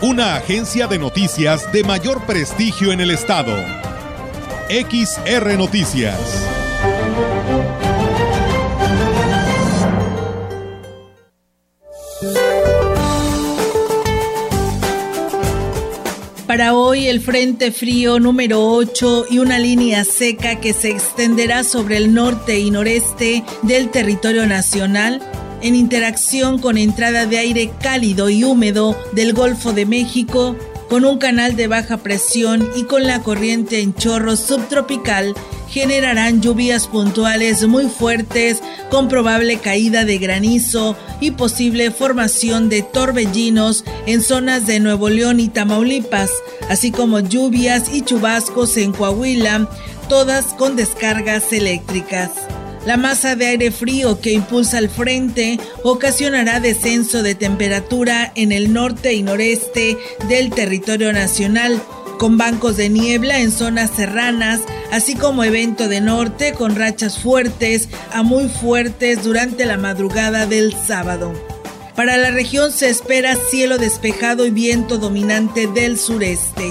Una agencia de noticias de mayor prestigio en el estado. XR Noticias. Para hoy el Frente Frío número 8 y una línea seca que se extenderá sobre el norte y noreste del territorio nacional en interacción con entrada de aire cálido y húmedo del Golfo de México, con un canal de baja presión y con la corriente en chorro subtropical generarán lluvias puntuales muy fuertes con probable caída de granizo y posible formación de torbellinos en zonas de Nuevo León y Tamaulipas, así como lluvias y chubascos en Coahuila, todas con descargas eléctricas. La masa de aire frío que impulsa el frente ocasionará descenso de temperatura en el norte y noreste del territorio nacional, con bancos de niebla en zonas serranas, así como evento de norte con rachas fuertes a muy fuertes durante la madrugada del sábado. Para la región se espera cielo despejado y viento dominante del sureste.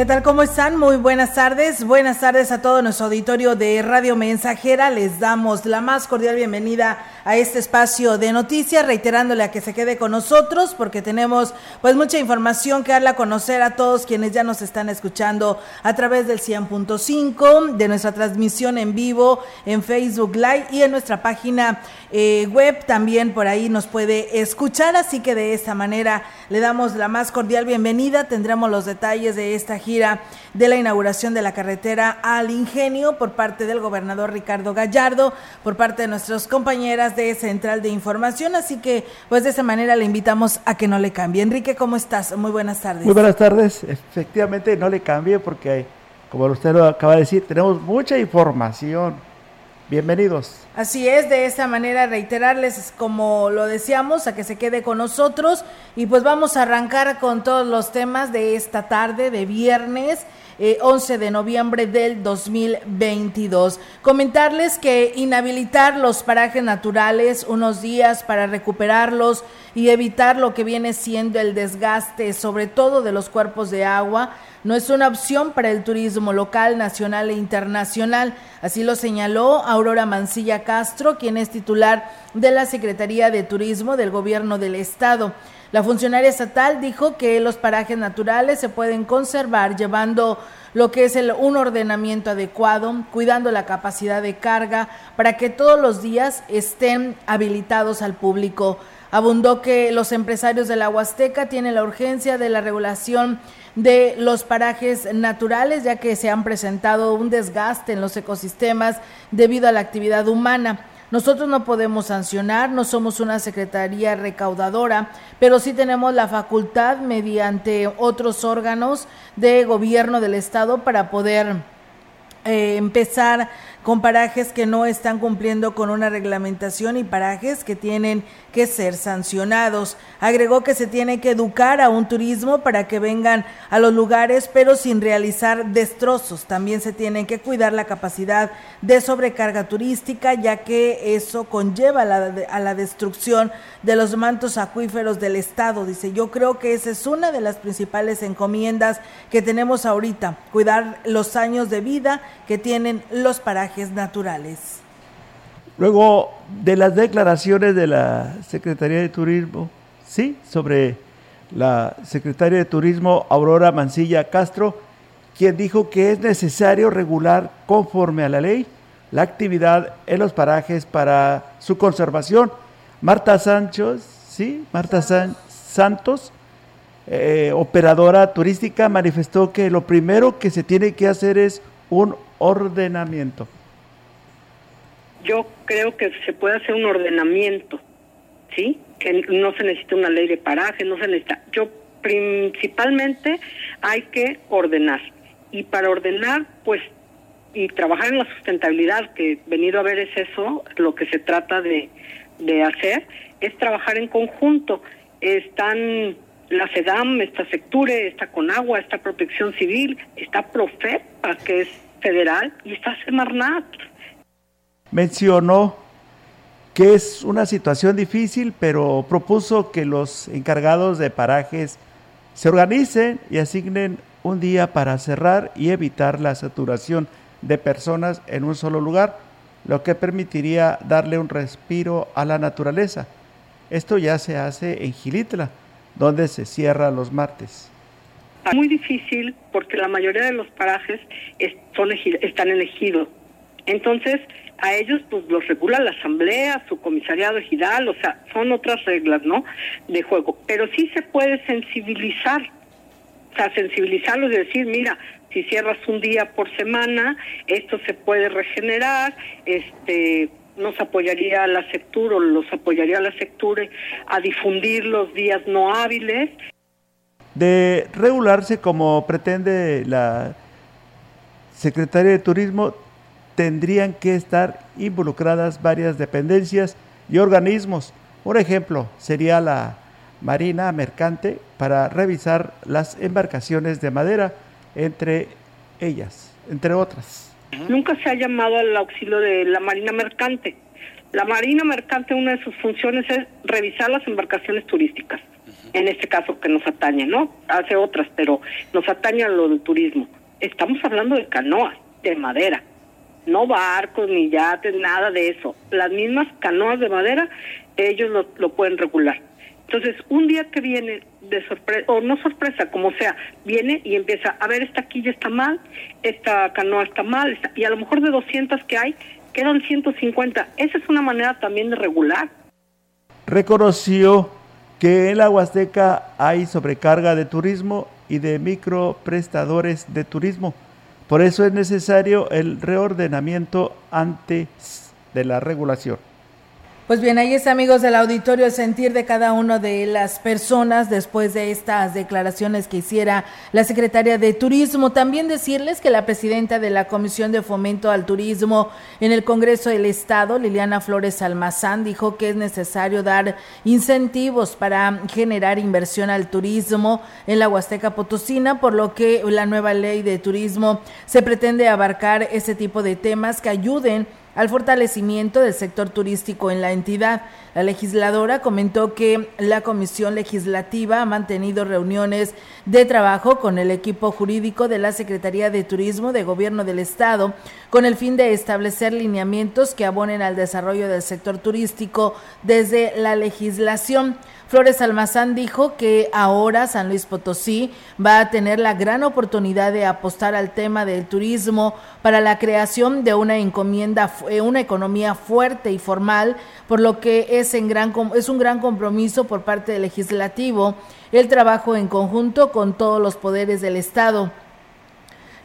¿Qué tal? ¿Cómo están? Muy buenas tardes. Buenas tardes a todo nuestro auditorio de Radio Mensajera. Les damos la más cordial bienvenida a este espacio de noticias, reiterándole a que se quede con nosotros porque tenemos pues mucha información que darle a conocer a todos quienes ya nos están escuchando a través del 100.5, de nuestra transmisión en vivo en Facebook Live y en nuestra página eh, web también por ahí nos puede escuchar, así que de esta manera le damos la más cordial bienvenida, tendremos los detalles de esta gira de la inauguración de la carretera al Ingenio por parte del gobernador Ricardo Gallardo, por parte de nuestras compañeras de Central de Información, así que pues de esa manera le invitamos a que no le cambie. Enrique, ¿cómo estás? Muy buenas tardes. Muy buenas tardes, efectivamente no le cambie porque como usted lo acaba de decir, tenemos mucha información. Bienvenidos. Así es, de esa manera reiterarles, como lo decíamos, a que se quede con nosotros y pues vamos a arrancar con todos los temas de esta tarde, de viernes. 11 eh, de noviembre del 2022. Comentarles que inhabilitar los parajes naturales unos días para recuperarlos y evitar lo que viene siendo el desgaste, sobre todo de los cuerpos de agua, no es una opción para el turismo local, nacional e internacional. Así lo señaló Aurora Mancilla Castro, quien es titular de la Secretaría de Turismo del Gobierno del Estado. La funcionaria estatal dijo que los parajes naturales se pueden conservar llevando lo que es el, un ordenamiento adecuado, cuidando la capacidad de carga para que todos los días estén habilitados al público. Abundó que los empresarios de la Huasteca tienen la urgencia de la regulación de los parajes naturales, ya que se han presentado un desgaste en los ecosistemas debido a la actividad humana. Nosotros no podemos sancionar, no somos una secretaría recaudadora, pero sí tenemos la facultad mediante otros órganos de gobierno del Estado para poder eh, empezar con parajes que no están cumpliendo con una reglamentación y parajes que tienen que ser sancionados. Agregó que se tiene que educar a un turismo para que vengan a los lugares, pero sin realizar destrozos. También se tiene que cuidar la capacidad de sobrecarga turística, ya que eso conlleva a la, a la destrucción de los mantos acuíferos del Estado. Dice, yo creo que esa es una de las principales encomiendas que tenemos ahorita, cuidar los años de vida que tienen los parajes naturales. Luego de las declaraciones de la Secretaría de Turismo, sí, sobre la Secretaria de Turismo Aurora Mancilla Castro, quien dijo que es necesario regular conforme a la ley la actividad en los parajes para su conservación. Marta Sánchez, sí, Marta Santos, eh, operadora turística manifestó que lo primero que se tiene que hacer es un ordenamiento. Yo creo que se puede hacer un ordenamiento, ¿sí? Que no se necesita una ley de paraje, no se necesita. Yo principalmente hay que ordenar. Y para ordenar, pues, y trabajar en la sustentabilidad, que venido a ver es eso, lo que se trata de, de hacer, es trabajar en conjunto. Están la FEDAM, está Secture, está Conagua, está Protección Civil, está Profepa, que es federal, y está Semarnat. Mencionó que es una situación difícil, pero propuso que los encargados de parajes se organicen y asignen un día para cerrar y evitar la saturación de personas en un solo lugar, lo que permitiría darle un respiro a la naturaleza. Esto ya se hace en Gilitla, donde se cierra los martes. Muy difícil porque la mayoría de los parajes están elegidos. Entonces, a ellos pues los regula la asamblea, su comisariado ejidal, o sea, son otras reglas, ¿no? De juego. Pero sí se puede sensibilizar, o sea, sensibilizarlos y decir, mira, si cierras un día por semana, esto se puede regenerar, este nos apoyaría la sectura o los apoyaría la secture a difundir los días no hábiles. De regularse como pretende la Secretaría de Turismo, tendrían que estar involucradas varias dependencias y organismos. Un ejemplo sería la Marina Mercante para revisar las embarcaciones de madera, entre ellas, entre otras. Nunca se ha llamado al auxilio de la Marina Mercante. La Marina Mercante, una de sus funciones es revisar las embarcaciones turísticas, en este caso que nos atañe, ¿no? Hace otras, pero nos atañe a lo del turismo. Estamos hablando de canoas, de madera, no barcos, ni yates, nada de eso. Las mismas canoas de madera, ellos lo, lo pueden regular. Entonces, un día que viene de sorpresa, o no sorpresa, como sea, viene y empieza, a ver, esta quilla está mal, esta canoa está mal, y a lo mejor de 200 que hay, quedan 150. Esa es una manera también de regular. Reconoció que en la Huasteca hay sobrecarga de turismo y de microprestadores de turismo. Por eso es necesario el reordenamiento antes de la regulación. Pues bien, ahí está, amigos del auditorio, el sentir de cada una de las personas después de estas declaraciones que hiciera la secretaria de Turismo. También decirles que la presidenta de la Comisión de Fomento al Turismo en el Congreso del Estado, Liliana Flores Almazán, dijo que es necesario dar incentivos para generar inversión al turismo en la Huasteca Potosina, por lo que la nueva ley de turismo se pretende abarcar ese tipo de temas que ayuden al fortalecimiento del sector turístico en la entidad. La legisladora comentó que la Comisión Legislativa ha mantenido reuniones de trabajo con el equipo jurídico de la Secretaría de Turismo de Gobierno del Estado con el fin de establecer lineamientos que abonen al desarrollo del sector turístico desde la legislación. Flores Almazán dijo que ahora San Luis Potosí va a tener la gran oportunidad de apostar al tema del turismo para la creación de una encomienda, eh, una economía fuerte y formal, por lo que es, en gran, es un gran compromiso por parte del legislativo el trabajo en conjunto con todos los poderes del Estado.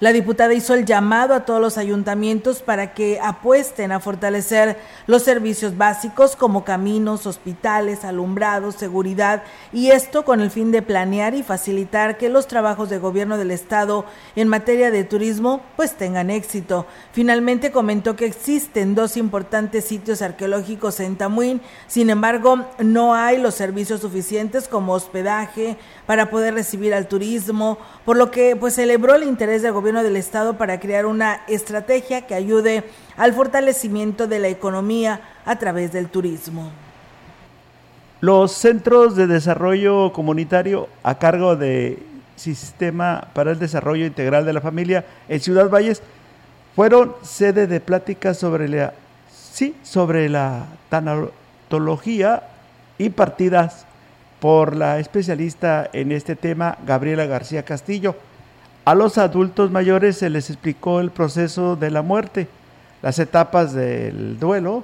La diputada hizo el llamado a todos los ayuntamientos para que apuesten a fortalecer los servicios básicos como caminos, hospitales, alumbrados, seguridad y esto con el fin de planear y facilitar que los trabajos de gobierno del estado en materia de turismo pues tengan éxito. Finalmente comentó que existen dos importantes sitios arqueológicos en Tamuín, sin embargo no hay los servicios suficientes como hospedaje para poder recibir al turismo, por lo que pues celebró el interés del gobierno gobierno del estado para crear una estrategia que ayude al fortalecimiento de la economía a través del turismo. Los centros de desarrollo comunitario a cargo de Sistema para el Desarrollo Integral de la Familia en Ciudad Valles fueron sede de pláticas sobre la, sí, sobre la tanatología impartidas por la especialista en este tema, Gabriela García Castillo. A los adultos mayores se les explicó el proceso de la muerte, las etapas del duelo,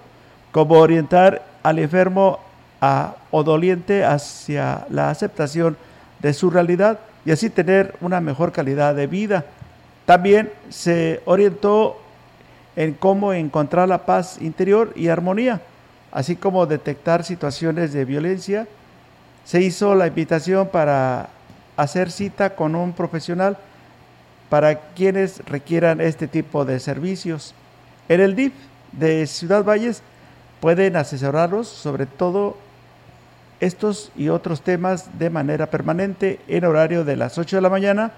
cómo orientar al enfermo o doliente hacia la aceptación de su realidad y así tener una mejor calidad de vida. También se orientó en cómo encontrar la paz interior y armonía, así como detectar situaciones de violencia. Se hizo la invitación para hacer cita con un profesional para quienes requieran este tipo de servicios. En el DIF de Ciudad Valles pueden asesorarlos sobre todo estos y otros temas de manera permanente en horario de las 8 de la mañana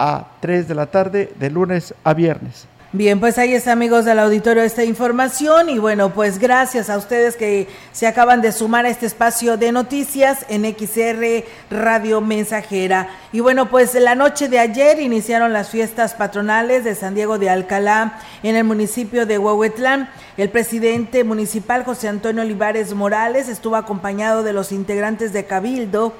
a 3 de la tarde de lunes a viernes. Bien, pues ahí está, amigos del auditorio, esta información. Y bueno, pues gracias a ustedes que se acaban de sumar a este espacio de noticias en XR Radio Mensajera. Y bueno, pues la noche de ayer iniciaron las fiestas patronales de San Diego de Alcalá en el municipio de Huehuetlán. El presidente municipal José Antonio Olivares Morales estuvo acompañado de los integrantes de Cabildo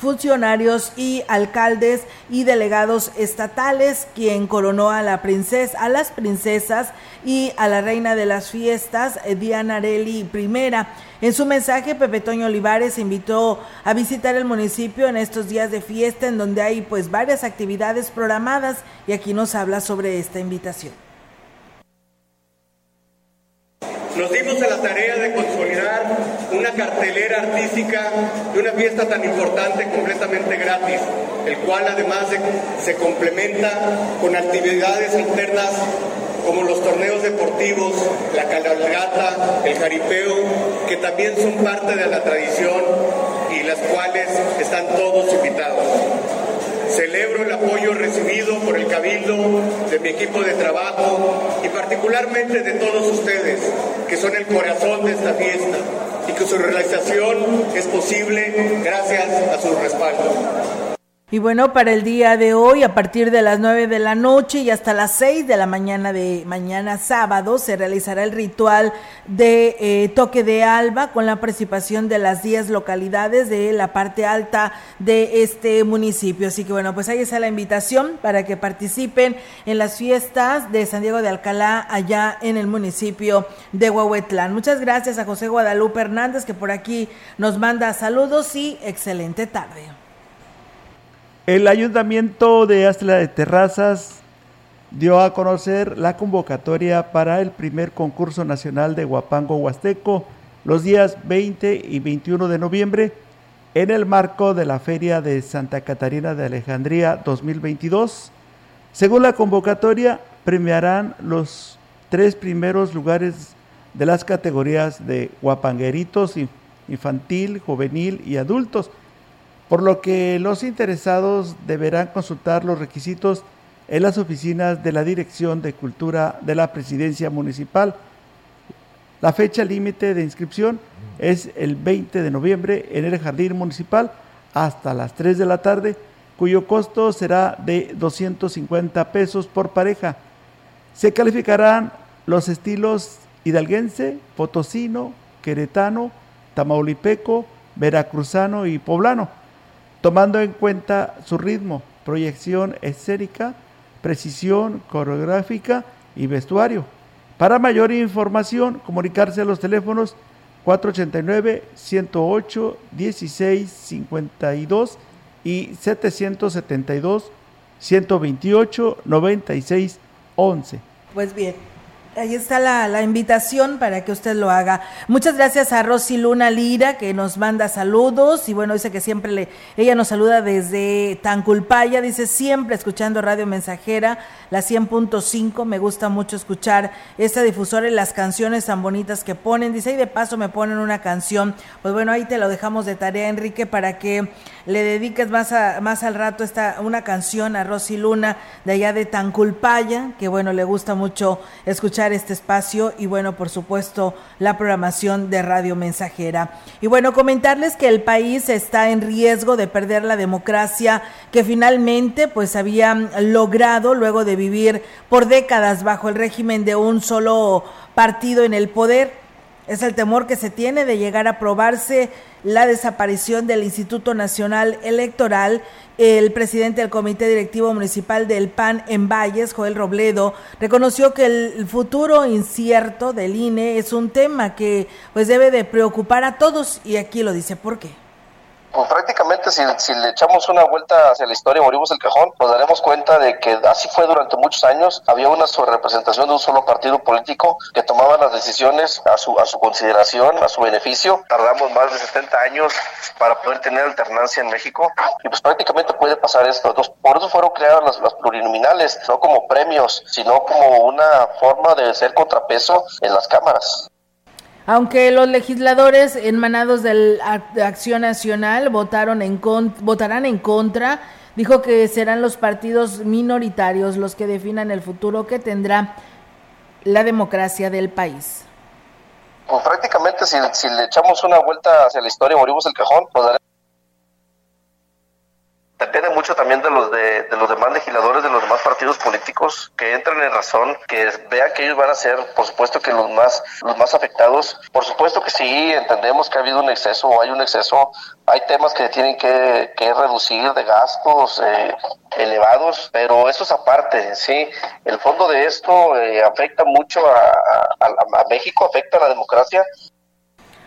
funcionarios y alcaldes y delegados estatales, quien coronó a la princesa, a las princesas y a la reina de las fiestas, eh, Diana Areli I. En su mensaje, Pepe Toño Olivares invitó a visitar el municipio en estos días de fiesta, en donde hay pues varias actividades programadas, y aquí nos habla sobre esta invitación. Nos dimos a la tarea de consolidar una cartelera artística de una fiesta tan importante completamente gratis, el cual además se complementa con actividades internas como los torneos deportivos, la cabalgata, el jaripeo, que también son parte de la tradición y las cuales están todos invitados. Celebro el apoyo recibido por el Cabildo, de mi equipo de trabajo y particularmente de todos ustedes, que son el corazón de esta fiesta y que su realización es posible gracias a su respaldo. Y bueno, para el día de hoy, a partir de las 9 de la noche y hasta las 6 de la mañana de mañana sábado, se realizará el ritual de eh, toque de alba con la participación de las 10 localidades de la parte alta de este municipio. Así que bueno, pues ahí está la invitación para que participen en las fiestas de San Diego de Alcalá, allá en el municipio de Huehuetlán. Muchas gracias a José Guadalupe Hernández, que por aquí nos manda saludos y excelente tarde. El Ayuntamiento de Astla de Terrazas dio a conocer la convocatoria para el primer concurso nacional de Guapango Huasteco los días 20 y 21 de noviembre en el marco de la Feria de Santa Catarina de Alejandría 2022. Según la convocatoria, premiarán los tres primeros lugares de las categorías de guapangueritos, infantil, juvenil y adultos por lo que los interesados deberán consultar los requisitos en las oficinas de la Dirección de Cultura de la Presidencia Municipal. La fecha límite de inscripción es el 20 de noviembre en el Jardín Municipal hasta las 3 de la tarde, cuyo costo será de 250 pesos por pareja. Se calificarán los estilos hidalguense, potosino, queretano, tamaulipeco, veracruzano y poblano tomando en cuenta su ritmo, proyección escénica, precisión coreográfica y vestuario. Para mayor información, comunicarse a los teléfonos 489-108-1652 y 772-128-9611. Pues bien, Ahí está la, invitación para que usted lo haga. Muchas gracias a Rosy Luna Lira que nos manda saludos. Y bueno, dice que siempre le, ella nos saluda desde Tanculpaya, dice siempre escuchando Radio Mensajera, la 100.5, me gusta mucho escuchar esta difusora y las canciones tan bonitas que ponen, dice y de paso me ponen una canción, pues bueno, ahí te lo dejamos de tarea Enrique para que le dediques más, a, más al rato esta, una canción a Rosy Luna de allá de Tanculpaya, que bueno, le gusta mucho escuchar este espacio y bueno, por supuesto, la programación de Radio Mensajera. Y bueno, comentarles que el país está en riesgo de perder la democracia que finalmente pues había logrado luego de vivir por décadas bajo el régimen de un solo partido en el poder. Es el temor que se tiene de llegar a aprobarse la desaparición del Instituto Nacional Electoral. El presidente del Comité Directivo Municipal del PAN en Valles, Joel Robledo, reconoció que el futuro incierto del INE es un tema que pues debe de preocupar a todos y aquí lo dice por qué. Pues prácticamente si, le echamos una vuelta hacia la historia, morimos el cajón, nos daremos cuenta de que así fue durante muchos años. Había una sobrerepresentación de un solo partido político que tomaba las decisiones a su, a su consideración, a su beneficio. Tardamos más de 70 años para poder tener alternancia en México y pues prácticamente puede pasar esto. Entonces, por eso fueron creadas las, las plurinominales, no como premios, sino como una forma de ser contrapeso en las cámaras. Aunque los legisladores emanados de Acción Nacional votaron en votarán en contra, dijo que serán los partidos minoritarios los que definan el futuro que tendrá la democracia del país. Pues prácticamente si, si le echamos una vuelta hacia la historia, morimos el cajón, pues depende mucho también de los de, los demás legisladores de los demás partidos políticos que entren en razón que vean que ellos van a ser por supuesto que los más los más afectados. Por supuesto que sí entendemos que ha habido un exceso o hay un exceso. Hay temas que tienen que, reducir de gastos eh, elevados pero eso es aparte sí el fondo de esto eh, afecta mucho a, a México afecta a la democracia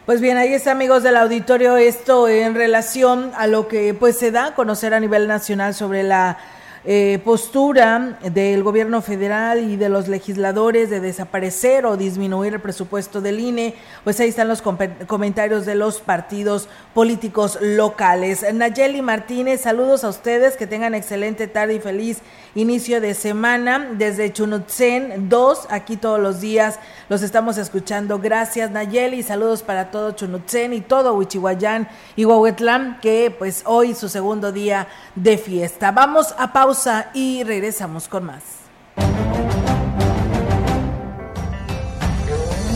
pues bien, ahí está amigos del auditorio esto en relación a lo que pues se da a conocer a nivel nacional sobre la eh, postura del gobierno federal y de los legisladores de desaparecer o disminuir el presupuesto del INE, pues ahí están los comentarios de los partidos políticos locales. Nayeli Martínez, saludos a ustedes, que tengan excelente tarde y feliz inicio de semana desde Chunutzen 2, aquí todos los días los estamos escuchando. Gracias Nayeli, saludos para todo Chunutzen y todo Huichihuayán y Huahuetlán, que pues hoy su segundo día de fiesta. Vamos a pausa y regresamos con más.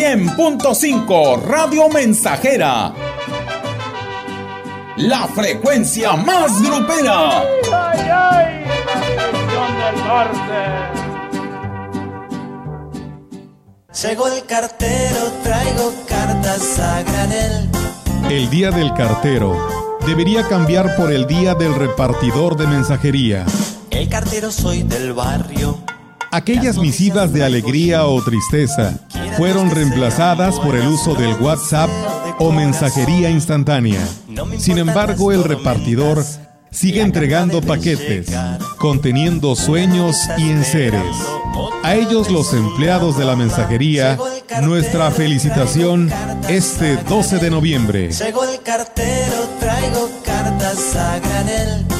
100.5 Radio Mensajera. La frecuencia más grupera. ¡Ay, ay, del norte! Llegó el cartero, traigo cartas a granel. El día del cartero debería cambiar por el día del repartidor de mensajería. El cartero soy del barrio Aquellas misivas de alegría o tristeza fueron reemplazadas por el uso del WhatsApp o mensajería instantánea. Sin embargo, el repartidor sigue entregando paquetes conteniendo sueños y enseres. A ellos los empleados de la mensajería, nuestra felicitación este 12 de noviembre. el cartero, traigo cartas a granel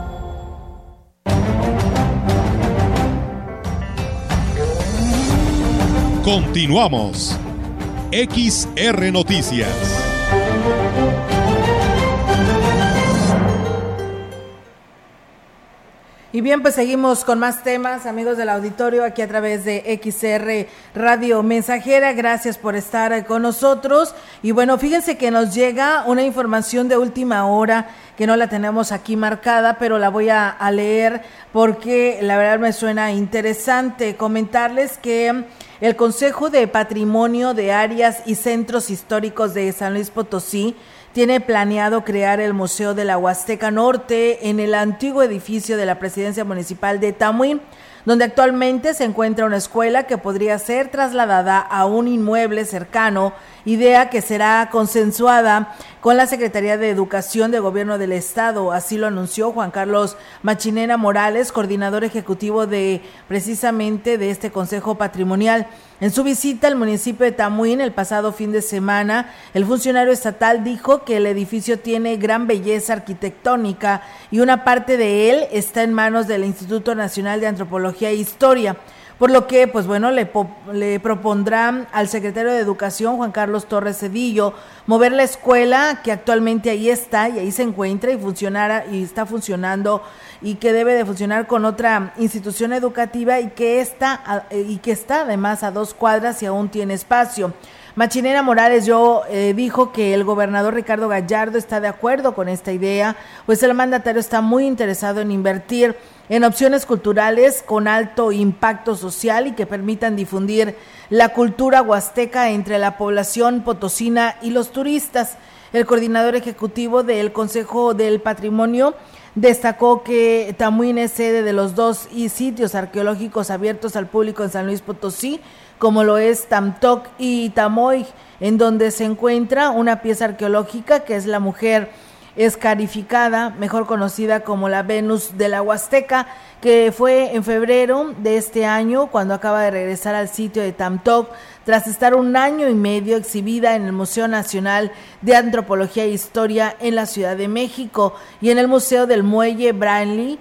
Continuamos. XR Noticias. Y bien, pues seguimos con más temas, amigos del auditorio, aquí a través de XR Radio Mensajera. Gracias por estar con nosotros. Y bueno, fíjense que nos llega una información de última hora que no la tenemos aquí marcada, pero la voy a, a leer porque la verdad me suena interesante. Comentarles que el Consejo de Patrimonio de Áreas y Centros Históricos de San Luis Potosí tiene planeado crear el Museo de la Huasteca Norte en el antiguo edificio de la Presidencia Municipal de Tamuín. donde actualmente se encuentra una escuela que podría ser trasladada a un inmueble cercano, idea que será consensuada con la Secretaría de Educación de Gobierno del Estado. Así lo anunció Juan Carlos Machinena Morales, coordinador ejecutivo de precisamente de este Consejo Patrimonial. En su visita al municipio de Tamuín el pasado fin de semana, el funcionario estatal dijo que el edificio tiene gran belleza arquitectónica y una parte de él está en manos del Instituto Nacional de Antropología e Historia. Por lo que, pues bueno, le, le propondrá al secretario de Educación, Juan Carlos Torres Cedillo, mover la escuela que actualmente ahí está y ahí se encuentra y funcionara y está funcionando y que debe de funcionar con otra institución educativa y que está y que está además a dos cuadras y aún tiene espacio. Machinera Morales yo eh, dijo que el gobernador Ricardo Gallardo está de acuerdo con esta idea, pues el mandatario está muy interesado en invertir en opciones culturales con alto impacto social y que permitan difundir la cultura huasteca entre la población potosina y los turistas. El coordinador ejecutivo del Consejo del Patrimonio destacó que Tamuín es sede de los dos sitios arqueológicos abiertos al público en San Luis Potosí, como lo es Tamtoc y Tamoy, en donde se encuentra una pieza arqueológica que es la mujer escarificada, mejor conocida como la Venus de la Huasteca, que fue en febrero de este año cuando acaba de regresar al sitio de Tamtoc tras estar un año y medio exhibida en el Museo Nacional de Antropología e Historia en la Ciudad de México y en el Museo del Muelle Branly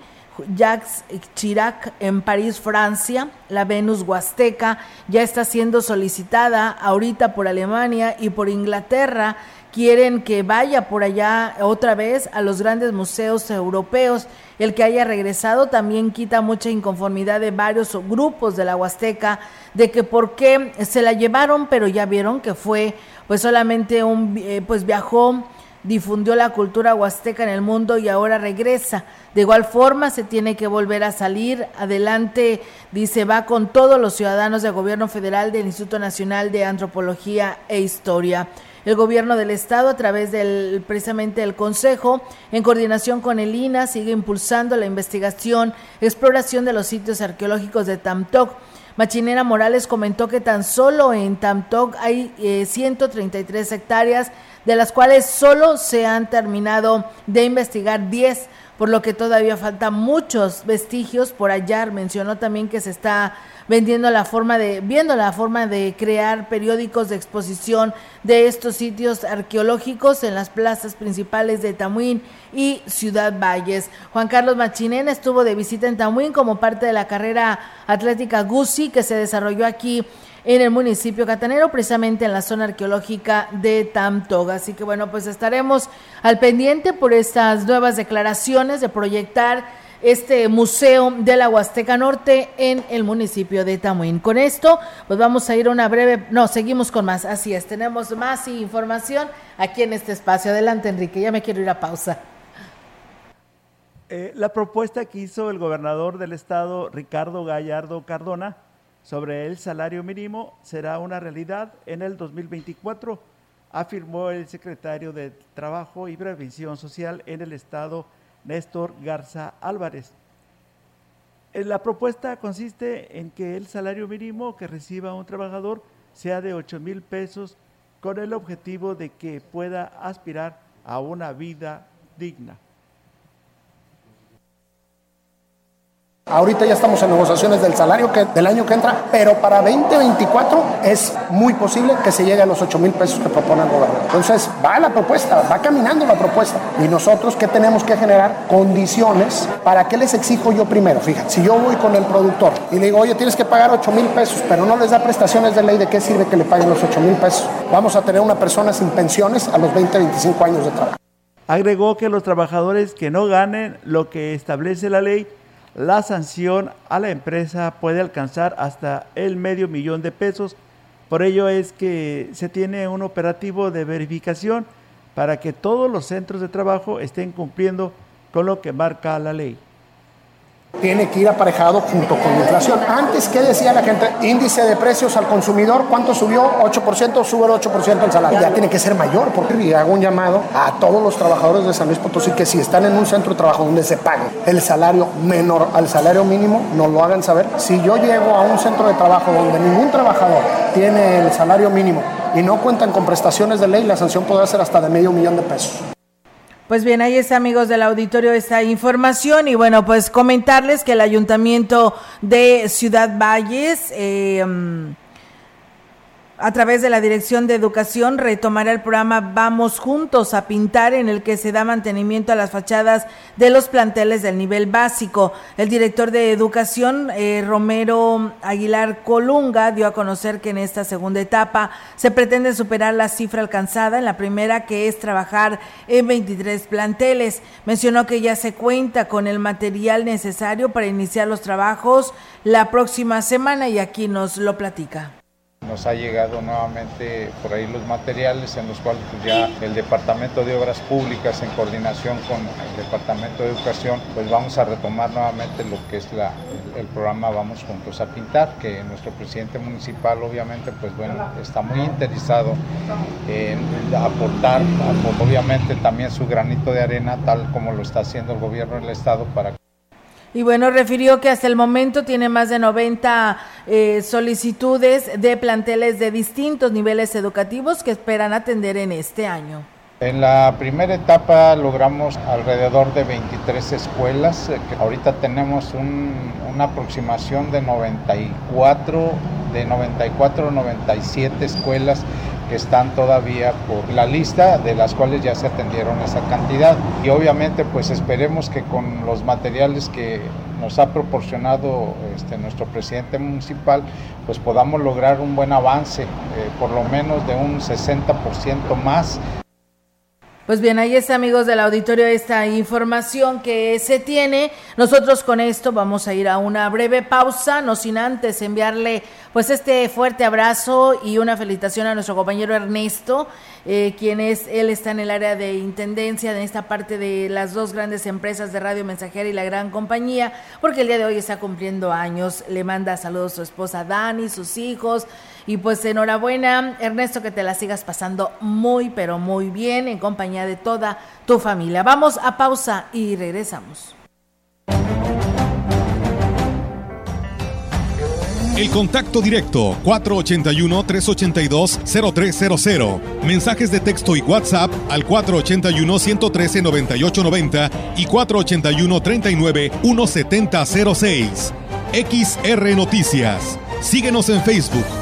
Jacques Chirac en París, Francia. La Venus Huasteca ya está siendo solicitada ahorita por Alemania y por Inglaterra. Quieren que vaya por allá otra vez a los grandes museos europeos. El que haya regresado también quita mucha inconformidad de varios grupos de la Huasteca de que por qué se la llevaron, pero ya vieron que fue pues solamente un eh, pues viajó difundió la cultura huasteca en el mundo y ahora regresa. De igual forma, se tiene que volver a salir adelante, dice, va con todos los ciudadanos del gobierno federal del Instituto Nacional de Antropología e Historia. El gobierno del estado, a través del precisamente el Consejo, en coordinación con el INA, sigue impulsando la investigación, exploración de los sitios arqueológicos de Tamtoc. Machinera Morales comentó que tan solo en Tamtoc hay 133 eh, hectáreas de las cuales solo se han terminado de investigar 10, por lo que todavía faltan muchos vestigios por hallar. Mencionó también que se está vendiendo la forma de, viendo la forma de crear periódicos de exposición de estos sitios arqueológicos en las plazas principales de Tamuín y Ciudad Valles. Juan Carlos Machinena estuvo de visita en Tamuín como parte de la carrera atlética Gucci que se desarrolló aquí en el municipio catanero, precisamente en la zona arqueológica de Tamtoga. Así que bueno, pues estaremos al pendiente por estas nuevas declaraciones de proyectar este museo de la Huasteca Norte en el municipio de Tamuín. Con esto, pues vamos a ir a una breve, no, seguimos con más, así es, tenemos más información aquí en este espacio. Adelante, Enrique, ya me quiero ir a pausa. Eh, la propuesta que hizo el gobernador del estado, Ricardo Gallardo Cardona, sobre el salario mínimo será una realidad en el 2024, afirmó el secretario de Trabajo y Previsión Social en el Estado, Néstor Garza Álvarez. Eh, la propuesta consiste en que el salario mínimo que reciba un trabajador sea de 8 mil pesos con el objetivo de que pueda aspirar a una vida digna. Ahorita ya estamos en negociaciones del salario que, del año que entra, pero para 2024 es muy posible que se llegue a los 8 mil pesos que propone el gobernador. Entonces, va la propuesta, va caminando la propuesta. Y nosotros, ¿qué tenemos que generar? Condiciones para qué les exijo yo primero. Fíjate, si yo voy con el productor y le digo, oye, tienes que pagar 8 mil pesos, pero no les da prestaciones de ley, ¿de qué sirve que le paguen los 8 mil pesos? Vamos a tener una persona sin pensiones a los 20, 25 años de trabajo. Agregó que los trabajadores que no ganen lo que establece la ley la sanción a la empresa puede alcanzar hasta el medio millón de pesos. Por ello es que se tiene un operativo de verificación para que todos los centros de trabajo estén cumpliendo con lo que marca la ley. Tiene que ir aparejado junto con la inflación. Antes, ¿qué decía la gente? Índice de precios al consumidor, ¿cuánto subió? 8%, sube el 8% el salario. Ya tiene que ser mayor, porque hago un llamado a todos los trabajadores de San Luis Potosí que si están en un centro de trabajo donde se pague el salario menor al salario mínimo, nos lo hagan saber. Si yo llego a un centro de trabajo donde ningún trabajador tiene el salario mínimo y no cuentan con prestaciones de ley, la sanción podrá ser hasta de medio millón de pesos. Pues bien, ahí está, amigos del auditorio, esta información. Y bueno, pues comentarles que el ayuntamiento de Ciudad Valles eh, a través de la Dirección de Educación retomará el programa Vamos Juntos a Pintar, en el que se da mantenimiento a las fachadas de los planteles del nivel básico. El director de Educación, eh, Romero Aguilar Colunga, dio a conocer que en esta segunda etapa se pretende superar la cifra alcanzada en la primera, que es trabajar en 23 planteles. Mencionó que ya se cuenta con el material necesario para iniciar los trabajos la próxima semana y aquí nos lo platica nos ha llegado nuevamente por ahí los materiales en los cuales pues, ya el Departamento de Obras Públicas en coordinación con el Departamento de Educación pues vamos a retomar nuevamente lo que es la, el, programa Vamos Juntos a Pintar que nuestro presidente municipal obviamente pues bueno está muy interesado en aportar, obviamente también su granito de arena tal como lo está haciendo el gobierno del estado para y bueno, refirió que hasta el momento tiene más de 90 eh, solicitudes de planteles de distintos niveles educativos que esperan atender en este año. En la primera etapa logramos alrededor de 23 escuelas, eh, ahorita tenemos una aproximación de 94, de 94 97 escuelas que están todavía por la lista, de las cuales ya se atendieron esa cantidad. Y obviamente pues esperemos que con los materiales que nos ha proporcionado este, nuestro presidente municipal, pues podamos lograr un buen avance, eh, por lo menos de un 60% más pues bien, ahí está, amigos del auditorio, esta información que se tiene. Nosotros con esto vamos a ir a una breve pausa, no sin antes enviarle pues este fuerte abrazo y una felicitación a nuestro compañero Ernesto, eh, quien es, él está en el área de intendencia, en esta parte de las dos grandes empresas de Radio Mensajera y la gran compañía, porque el día de hoy está cumpliendo años. Le manda saludos a su esposa Dani, sus hijos. Y pues enhorabuena, Ernesto, que te la sigas pasando muy, pero muy bien en compañía de toda tu familia. Vamos a pausa y regresamos. El contacto directo 481-382-0300. Mensajes de texto y WhatsApp al 481-113-9890 y 481-39-1706. XR Noticias. Síguenos en Facebook,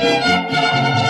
Música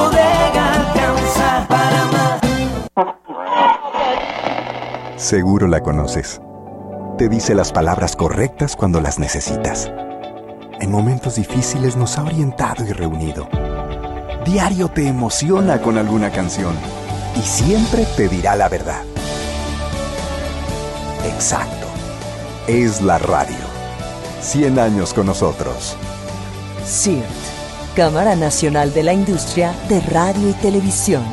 Seguro la conoces. Te dice las palabras correctas cuando las necesitas. En momentos difíciles nos ha orientado y reunido. Diario te emociona con alguna canción y siempre te dirá la verdad. Exacto. Es la radio. 100 años con nosotros. CIRT Cámara Nacional de la Industria de Radio y Televisión.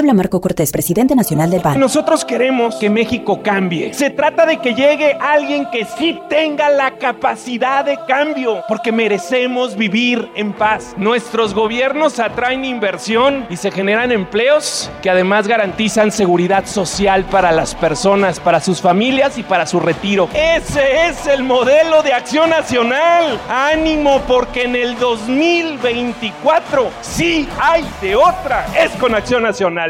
Habla Marco Cortés, presidente nacional del PAN. Nosotros queremos que México cambie. Se trata de que llegue alguien que sí tenga la capacidad de cambio, porque merecemos vivir en paz. Nuestros gobiernos atraen inversión y se generan empleos que además garantizan seguridad social para las personas, para sus familias y para su retiro. Ese es el modelo de acción nacional. Ánimo porque en el 2024 sí hay de otra. Es con acción nacional.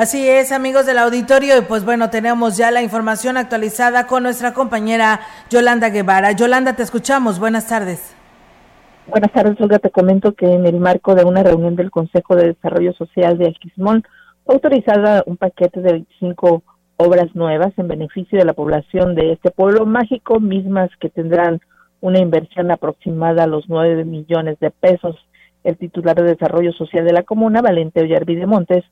Así es, amigos del auditorio, y pues bueno, tenemos ya la información actualizada con nuestra compañera Yolanda Guevara. Yolanda, te escuchamos. Buenas tardes. Buenas tardes, Olga. Te comento que en el marco de una reunión del Consejo de Desarrollo Social de Aquismón, autorizada un paquete de 25 obras nuevas en beneficio de la población de este pueblo mágico, mismas que tendrán una inversión aproximada a los 9 millones de pesos. El titular de Desarrollo Social de la comuna, Valente Ollarvide Montes,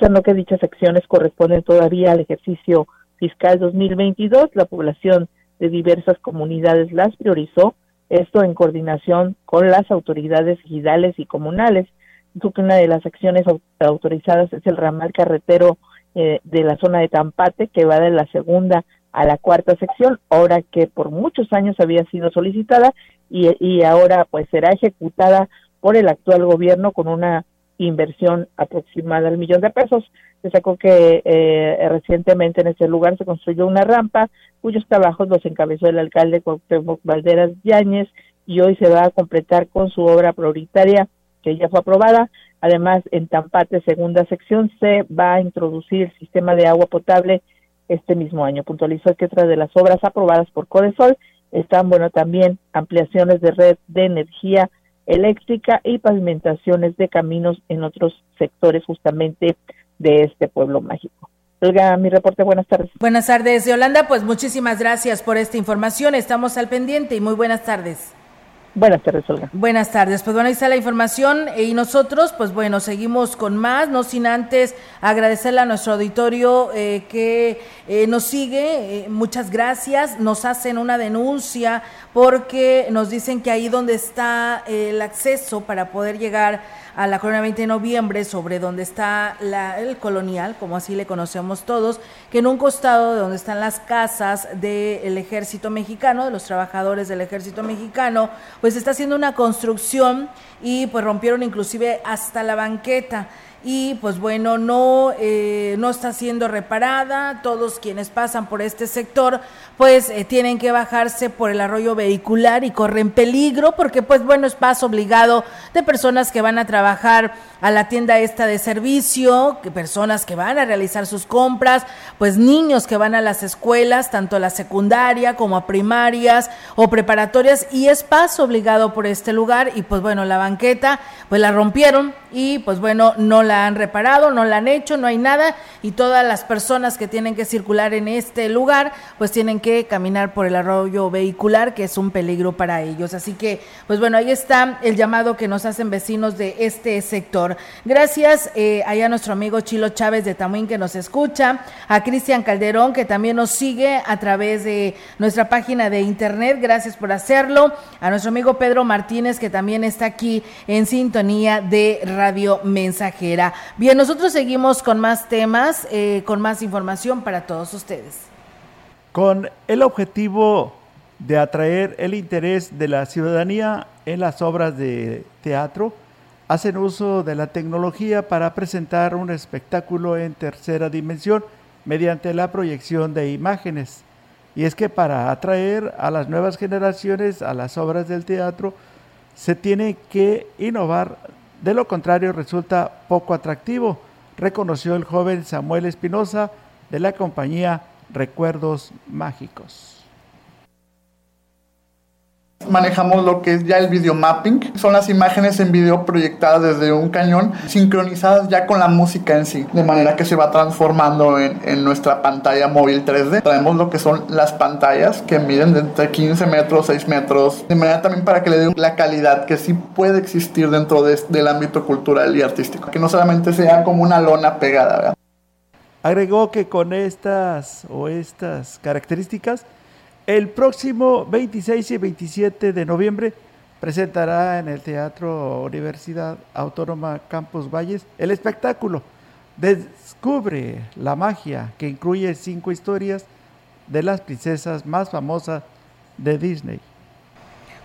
es lo que dichas acciones corresponden todavía al ejercicio fiscal 2022. La población de diversas comunidades las priorizó, esto en coordinación con las autoridades ejidales y comunales. Una de las acciones autorizadas es el ramal carretero eh, de la zona de Tampate, que va de la segunda a la cuarta sección, ahora que por muchos años había sido solicitada y, y ahora pues será ejecutada por el actual gobierno con una inversión aproximada al millón de pesos. Se sacó que eh, recientemente en ese lugar se construyó una rampa cuyos trabajos los encabezó el alcalde Cuauhtémoc Valderas Yáñez y hoy se va a completar con su obra prioritaria que ya fue aprobada. Además, en Tampate, segunda sección, se va a introducir el sistema de agua potable este mismo año. Puntualizó que tras de las obras aprobadas por Codesol están, bueno, también ampliaciones de red de energía eléctrica y pavimentaciones de caminos en otros sectores justamente de este pueblo mágico. Olga, mi reporte, buenas tardes. Buenas tardes, Yolanda, pues muchísimas gracias por esta información, estamos al pendiente y muy buenas tardes. Buenas tardes, Olga. Buenas tardes. Pues bueno, ahí está la información y nosotros, pues bueno, seguimos con más, no sin antes agradecerle a nuestro auditorio eh, que eh, nos sigue. Eh, muchas gracias. Nos hacen una denuncia porque nos dicen que ahí donde está el acceso para poder llegar a la Corona 20 de noviembre, sobre donde está la, el colonial, como así le conocemos todos, que en un costado de donde están las casas del ejército mexicano, de los trabajadores del ejército mexicano, pues está haciendo una construcción y pues rompieron inclusive hasta la banqueta y pues bueno, no, eh, no está siendo reparada. Todos quienes pasan por este sector pues eh, tienen que bajarse por el arroyo vehicular y corren peligro porque pues bueno, es paso obligado de personas que van a trabajar a la tienda esta de servicio, que personas que van a realizar sus compras, pues niños que van a las escuelas, tanto a la secundaria como a primarias o preparatorias y es paso obligado por este lugar y pues bueno, la banqueta pues la rompieron y pues bueno, no la han reparado, no la han hecho, no hay nada y todas las personas que tienen que circular en este lugar pues tienen que caminar por el arroyo vehicular que es un peligro para ellos. Así que pues bueno, ahí está el llamado que nos hacen vecinos de este sector. Gracias eh, a nuestro amigo Chilo Chávez de Tamuín que nos escucha, a Cristian Calderón que también nos sigue a través de nuestra página de internet, gracias por hacerlo, a nuestro amigo Pedro Martínez que también está aquí en sintonía de Radio Mensajera. Bien, nosotros seguimos con más temas, eh, con más información para todos ustedes. Con el objetivo de atraer el interés de la ciudadanía en las obras de teatro, hacen uso de la tecnología para presentar un espectáculo en tercera dimensión mediante la proyección de imágenes. Y es que para atraer a las nuevas generaciones a las obras del teatro, se tiene que innovar, de lo contrario resulta poco atractivo, reconoció el joven Samuel Espinosa de la compañía Recuerdos Mágicos. Manejamos lo que es ya el video mapping. Son las imágenes en video proyectadas desde un cañón, sincronizadas ya con la música en sí, de manera que se va transformando en, en nuestra pantalla móvil 3D. Traemos lo que son las pantallas que miden de entre 15 metros, 6 metros, de manera también para que le den la calidad que sí puede existir dentro de, del ámbito cultural y artístico. Que no solamente sea como una lona pegada. Agregó que con estas o estas características, el próximo 26 y 27 de noviembre presentará en el Teatro Universidad Autónoma Campus Valles el espectáculo Descubre la magia que incluye cinco historias de las princesas más famosas de Disney.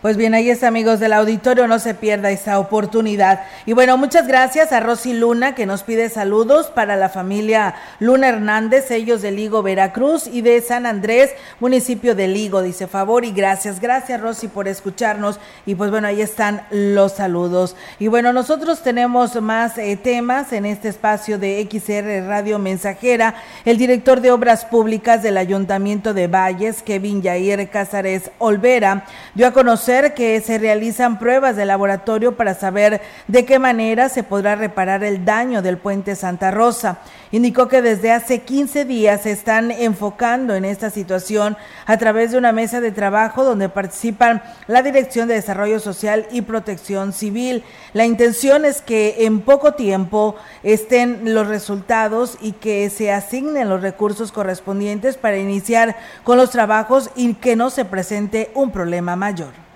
Pues bien, ahí está, amigos del auditorio, no se pierda esa oportunidad. Y bueno, muchas gracias a Rosy Luna, que nos pide saludos para la familia Luna Hernández, ellos de Ligo, Veracruz, y de San Andrés, municipio de Ligo, dice favor y gracias. Gracias, Rosy, por escucharnos. Y pues bueno, ahí están los saludos. Y bueno, nosotros tenemos más eh, temas en este espacio de XR Radio Mensajera. El director de Obras Públicas del Ayuntamiento de Valles, Kevin Yair Cázares Olvera, dio a conocer que se realizan pruebas de laboratorio para saber de qué manera se podrá reparar el daño del puente Santa Rosa. Indicó que desde hace 15 días se están enfocando en esta situación a través de una mesa de trabajo donde participan la Dirección de Desarrollo Social y Protección Civil. La intención es que en poco tiempo estén los resultados y que se asignen los recursos correspondientes para iniciar con los trabajos y que no se presente un problema mayor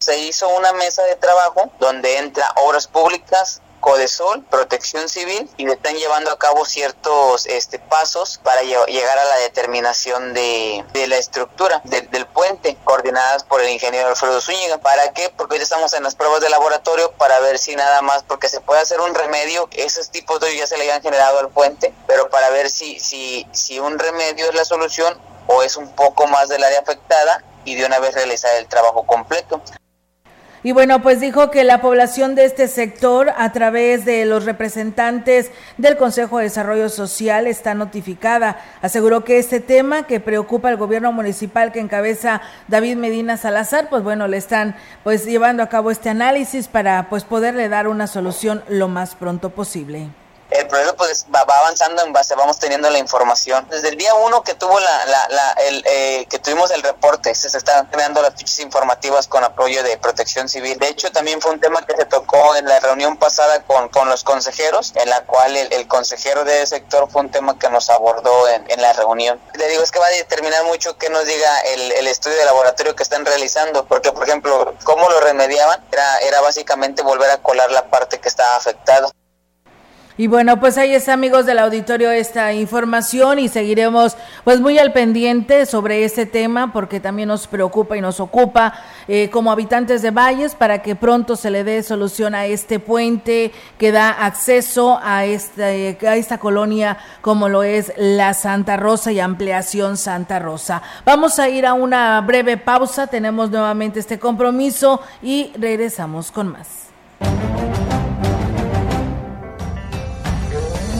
se hizo una mesa de trabajo donde entra obras públicas, Codesol, Protección Civil y están llevando a cabo ciertos este, pasos para llegar a la determinación de, la estructura del puente, coordinadas por el ingeniero Alfredo Zúñiga. ¿Para qué? Porque hoy estamos en las pruebas de laboratorio para ver si nada más, porque se puede hacer un remedio, esos tipos de ya se le habían generado al puente, pero para ver si, si, si un remedio es la solución o es un poco más del área afectada y de una vez realizar el trabajo completo. Y bueno, pues dijo que la población de este sector, a través de los representantes del Consejo de Desarrollo Social, está notificada. Aseguró que este tema que preocupa al gobierno municipal que encabeza David Medina Salazar, pues bueno, le están pues llevando a cabo este análisis para pues poderle dar una solución lo más pronto posible el proyecto pues va, avanzando en base, vamos teniendo la información. Desde el día uno que tuvo la, la, el, eh, que tuvimos el reporte, se, están creando las fichas informativas con apoyo de Protección Civil. De hecho, también fue un tema que se tocó en la reunión pasada con, con los consejeros, en la cual el, consejero de ese sector fue un tema que nos abordó en, en, la reunión. Le digo, es que va a determinar mucho qué nos diga el, el estudio de laboratorio que están realizando, porque por ejemplo, cómo lo remediaban era, era básicamente volver a colar la parte que estaba afectada. Y bueno, pues ahí está, amigos del auditorio, esta información y seguiremos pues muy al pendiente sobre este tema porque también nos preocupa y nos ocupa eh, como habitantes de Valles para que pronto se le dé solución a este puente que da acceso a esta, a esta colonia como lo es la Santa Rosa y ampliación Santa Rosa. Vamos a ir a una breve pausa, tenemos nuevamente este compromiso y regresamos con más.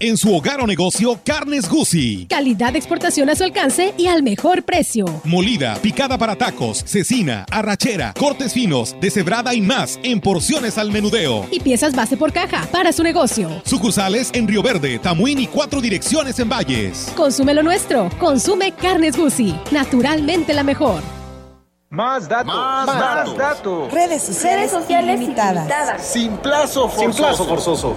En su hogar o negocio, Carnes Gucci. Calidad de exportación a su alcance y al mejor precio. Molida, picada para tacos, cecina, arrachera, cortes finos, deshebrada y más en porciones al menudeo. Y piezas base por caja para su negocio. Sucursales en Río Verde, Tamuín y cuatro direcciones en Valles. Consume lo nuestro. Consume Carnes Gucci. Naturalmente la mejor. Más datos. Más, datos. Redes sociales, ilimitadas. Sin plazo forzoso. Sin plazo forzoso.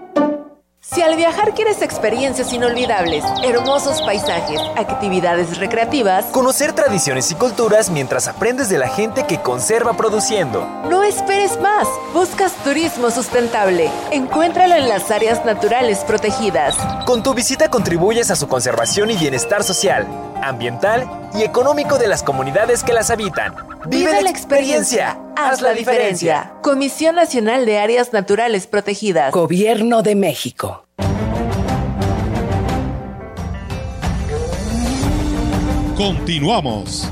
Si al viajar quieres experiencias inolvidables, hermosos paisajes, actividades recreativas, conocer tradiciones y culturas mientras aprendes de la gente que conserva produciendo. No esperes más. Buscas turismo sustentable. Encuéntralo en las áreas naturales protegidas. Con tu visita contribuyes a su conservación y bienestar social, ambiental y económico de las comunidades que las habitan. Vive, la experiencia. Haz la diferencia. Comisión Nacional de Áreas Naturales Protegidas. Gobierno de México. Continuamos.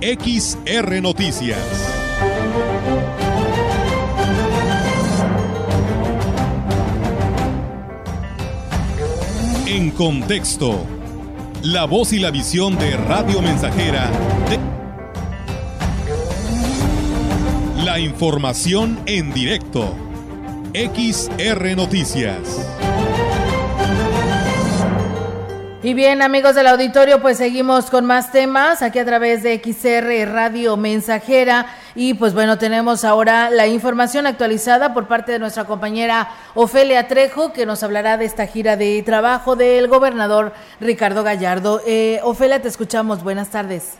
XR Noticias. En contexto, la voz y la visión de Radio Mensajera información en directo. XR Noticias. Y bien, amigos del auditorio, pues seguimos con más temas aquí a través de XR Radio Mensajera. Y pues bueno, tenemos ahora la información actualizada por parte de nuestra compañera Ofelia Trejo, que nos hablará de esta gira de trabajo del gobernador Ricardo Gallardo. Eh, Ofelia, te escuchamos. Buenas tardes.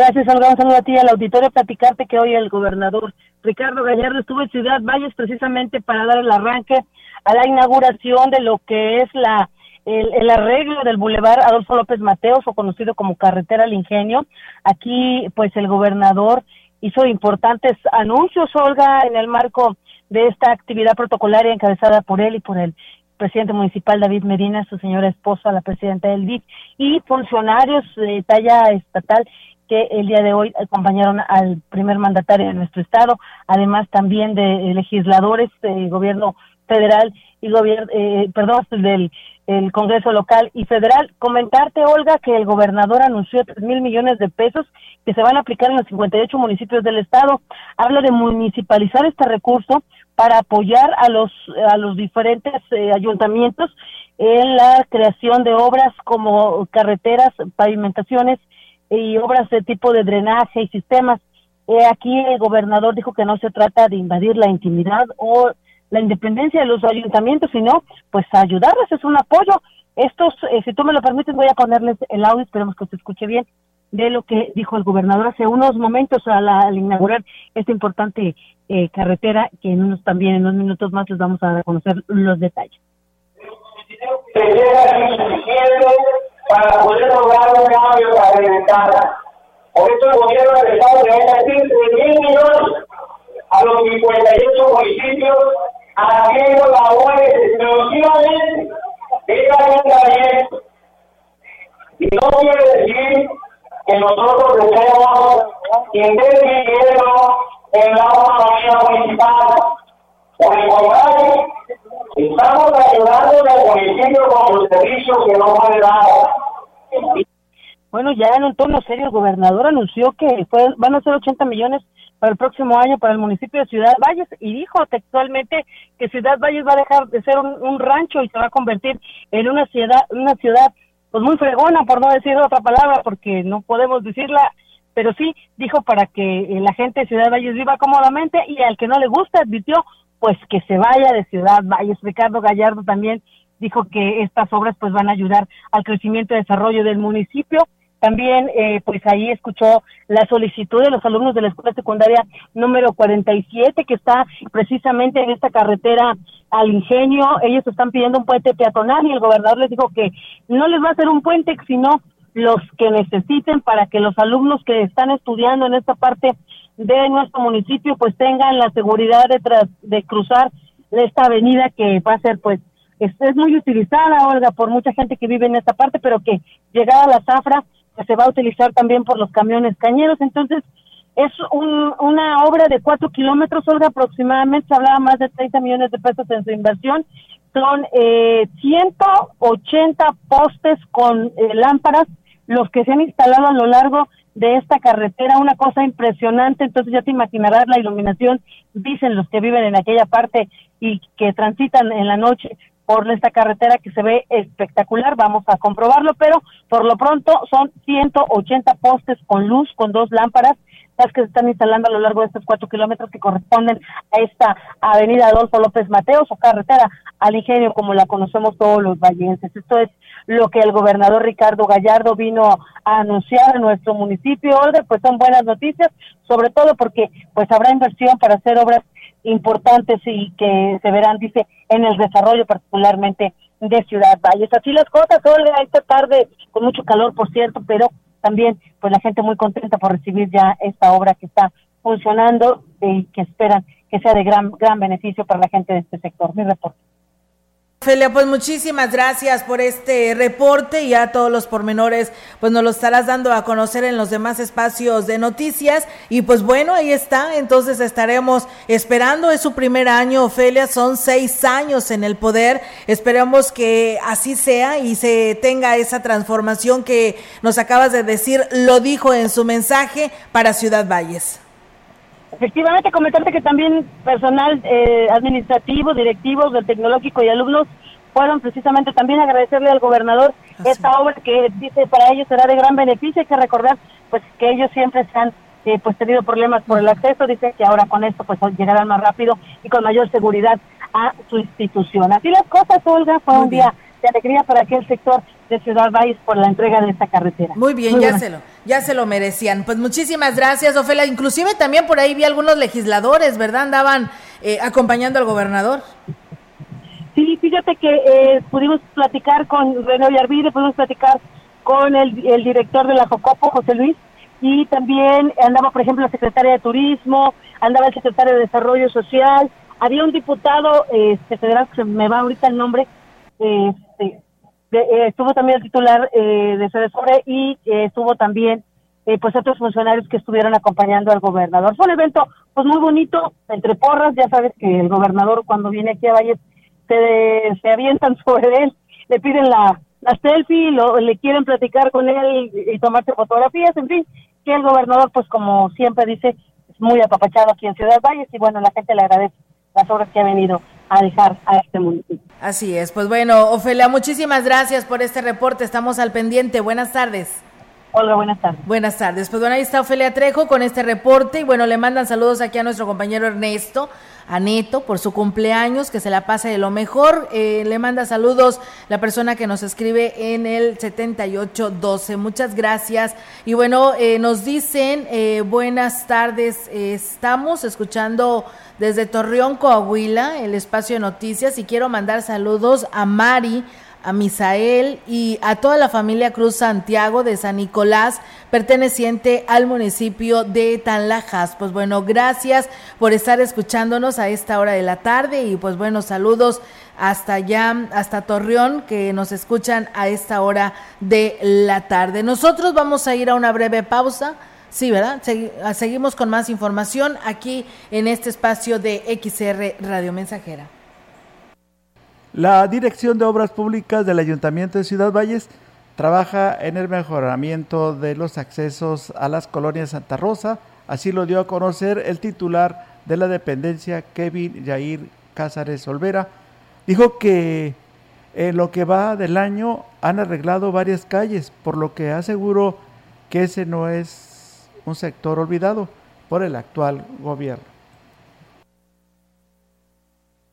Gracias, Olga. Un saludo a ti al auditorio. Platicarte que hoy el gobernador Ricardo Gallardo estuvo en Ciudad Valles precisamente para dar el arranque a la inauguración de lo que es la el, arreglo del bulevar Adolfo López Mateos, o conocido como Carretera al Ingenio. Aquí, pues, el gobernador hizo importantes anuncios, Olga, en el marco de esta actividad protocolaria encabezada por él y por el presidente municipal David Medina, su señora esposa, la presidenta del DIF, y funcionarios de talla estatal que el día de hoy acompañaron al primer mandatario de nuestro estado, además también de legisladores del gobierno federal y gobierno, eh, perdón, del el Congreso local y federal. Comentarte, Olga, que el gobernador anunció tres mil millones de pesos que se van a aplicar en los 58 municipios del estado. Habla de municipalizar este recurso para apoyar a los a los diferentes eh, ayuntamientos en la creación de obras como carreteras, pavimentaciones y obras de tipo de drenaje y sistemas. Eh, aquí el gobernador dijo que no se trata de invadir la intimidad o la independencia de los ayuntamientos, sino pues ayudarles, es un apoyo. Estos, eh, si tú me lo permites, voy a ponerles el audio, esperemos que se escuche bien, de lo que dijo el gobernador hace unos momentos al, inaugurar esta importante eh, carretera, que en unos también, en unos minutos más, les vamos a conocer los detalles. Para poder lograr un cambio para Por eso el gobierno del Estado le va a decir 3 mil millones a los 58 municipios haciendo labores exclusivamente de ayuntamiento. Y no quiere decir que nosotros estemos dinero en la autonomía municipal. Por el contrario, estamos ayudando al municipio con los servicios que no puede dar. Bueno, ya en un tono serio, el gobernador anunció que van a ser 80 millones para el próximo año para el municipio de Ciudad Valles y dijo textualmente que Ciudad Valles va a dejar de ser un, rancho y se va a convertir en una ciudad, una ciudad pues muy fregona, por no decir otra palabra, porque no podemos decirla, pero sí dijo para que la gente de Ciudad Valles viva cómodamente y al que no le gusta advirtió pues que se vaya de Ciudad Valles. Ricardo Gallardo también dijo que estas obras pues van a ayudar al crecimiento y desarrollo del municipio también, eh, pues ahí escuchó la solicitud de los alumnos de la escuela secundaria número 47, que está precisamente en esta carretera al ingenio. Ellos están pidiendo un puente peatonal y el gobernador les dijo que no les va a hacer un puente, sino los que necesiten para que los alumnos que están estudiando en esta parte de nuestro municipio pues tengan la seguridad de, de cruzar esta avenida que va a ser pues es, muy utilizada, Olga, por mucha gente que vive en esta parte, pero que llegada la zafra se va a utilizar también por los camiones cañeros. Entonces, es una obra de cuatro kilómetros, Olga, aproximadamente, se hablaba más de 30 millones de pesos en su inversión. Son eh, 180 postes con eh, lámparas los que se han instalado a lo largo de esta carretera, una cosa impresionante, entonces ya te imaginarás la iluminación, dicen los que viven en aquella parte y que transitan en la noche por esta carretera que se ve espectacular, vamos a comprobarlo, pero por lo pronto son 180 postes con luz, con dos lámparas, las que se están instalando a lo largo de estos cuatro kilómetros que corresponden a esta avenida Adolfo López Mateos o carretera al ingenio como la conocemos todos los vallenses. Esto es lo que el gobernador Ricardo Gallardo vino a anunciar en nuestro municipio. Olga, pues son buenas noticias, sobre todo porque pues habrá inversión para hacer obras importantes y que se verán, dice, en el desarrollo particularmente de Ciudad Valles. Así las cosas, Olga, esta tarde con mucho calor, por cierto, pero también pues la gente muy contenta por recibir ya esta obra que está funcionando y que esperan que sea de gran gran beneficio para la gente de este sector. Mi reporte. Felia, pues muchísimas gracias por este reporte y a todos los pormenores, pues nos lo estarás dando a conocer en los demás espacios de noticias. Y pues bueno, ahí está, entonces estaremos esperando, es su primer año, Ofelia, son seis años en el poder, esperemos que así sea y se tenga esa transformación que nos acabas de decir, lo dijo en su mensaje para Ciudad Valles. Efectivamente, comentarte que también personal eh, administrativo, directivos del tecnológico y alumnos fueron precisamente también agradecerle al gobernador esta obra que dice para ellos será de gran beneficio. Hay que recordar pues que ellos siempre se han eh, pues tenido problemas por el acceso. Dice que ahora con esto pues llegarán más rápido y con mayor seguridad a su institución. Así las cosas, Olga, fue un día de alegría para aquel sector de Ciudad Valles por la entrega de esta carretera. Muy bien, ya se lo, ya se lo merecían. Pues muchísimas gracias, Ofelia. Inclusive también por ahí vi algunos legisladores, ¿verdad? Andaban eh, acompañando al gobernador. Sí, fíjate que eh, pudimos platicar con René Ollarvide, pudimos platicar con el, el director de la Jocopo, José Luis, y también andaba, por ejemplo, la secretaria de Turismo, andaba el secretario de Desarrollo Social, había un diputado este, federal, que se me va ahorita el nombre, este, eh, estuvo también el titular eh, de Sedesore y eh, estuvo también pues otros funcionarios que estuvieron acompañando al gobernador. Fue un evento pues muy bonito, entre porras, ya sabes que el gobernador cuando viene aquí a Valles se, se avientan sobre él, le piden la, la selfie, lo, le quieren platicar con él y, y tomarse fotografías, en fin, que el gobernador pues como siempre dice, es muy apapachado aquí en Ciudad Valles y bueno, la gente le agradece las obras que ha venido a dejar a este municipio. Así es, pues bueno, Ofelia, muchísimas gracias por este reporte, estamos al pendiente, buenas tardes. Hola, buenas tardes. Buenas tardes. Pues bueno, ahí está Ofelia Trejo con este reporte y bueno, le mandan saludos aquí a nuestro compañero Ernesto, a Neto, por su cumpleaños, que se la pase de lo mejor. Eh, le manda saludos la persona que nos escribe en el 7812. Muchas gracias. Y bueno, eh, nos dicen, eh, buenas tardes, estamos escuchando desde Torreón, Coahuila, el espacio de noticias y quiero mandar saludos a Mari a Misael y a toda la familia Cruz Santiago de San Nicolás, perteneciente al municipio de Tanlajas. Pues bueno, gracias por estar escuchándonos a esta hora de la tarde y pues bueno, saludos hasta allá, hasta Torreón, que nos escuchan a esta hora de la tarde. Nosotros vamos a ir a una breve pausa. Sí, ¿verdad? seguimos con más información aquí en este espacio de XR Radio Mensajera. La Dirección de Obras Públicas del Ayuntamiento de Ciudad Valles trabaja en el mejoramiento de los accesos a las colonias Santa Rosa, así lo dio a conocer el titular de la dependencia, Kevin Yair Cázares Olvera. Dijo que en lo que va del año han arreglado varias calles, por lo que aseguró que ese no es un sector olvidado por el actual gobierno.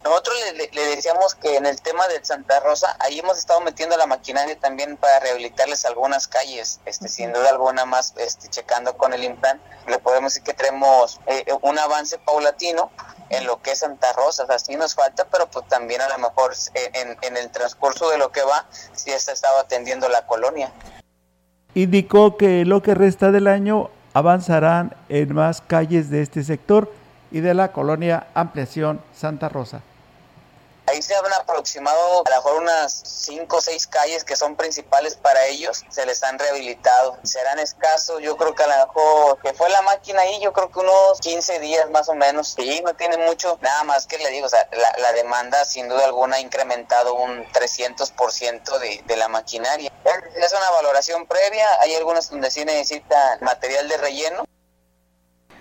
Nosotros le, decíamos que en el tema de Santa Rosa, ahí hemos estado metiendo la maquinaria también para rehabilitarles algunas calles, este, sin duda alguna más, este, checando con el IMPLAN, le podemos decir que tenemos eh, un avance paulatino en lo que es Santa Rosa, así nos falta, pero pues también a lo mejor en, en el transcurso de lo que va, sí se ha estado atendiendo la colonia. Indicó que lo que resta del año avanzarán en más calles de este sector y de la colonia Ampliación Santa Rosa ahí se han aproximado a lo mejor unas 5 o 6 calles que son principales para ellos, se les han rehabilitado. Serán escasos, yo creo que a lo mejor que fue la máquina ahí, yo creo que unos 15 días más o menos. Sí, no tiene mucho, nada más que le digo, o sea, la, la demanda sin duda alguna ha incrementado un 300% de, de la maquinaria. Es una valoración previa, hay algunas donde sí necesitan material de relleno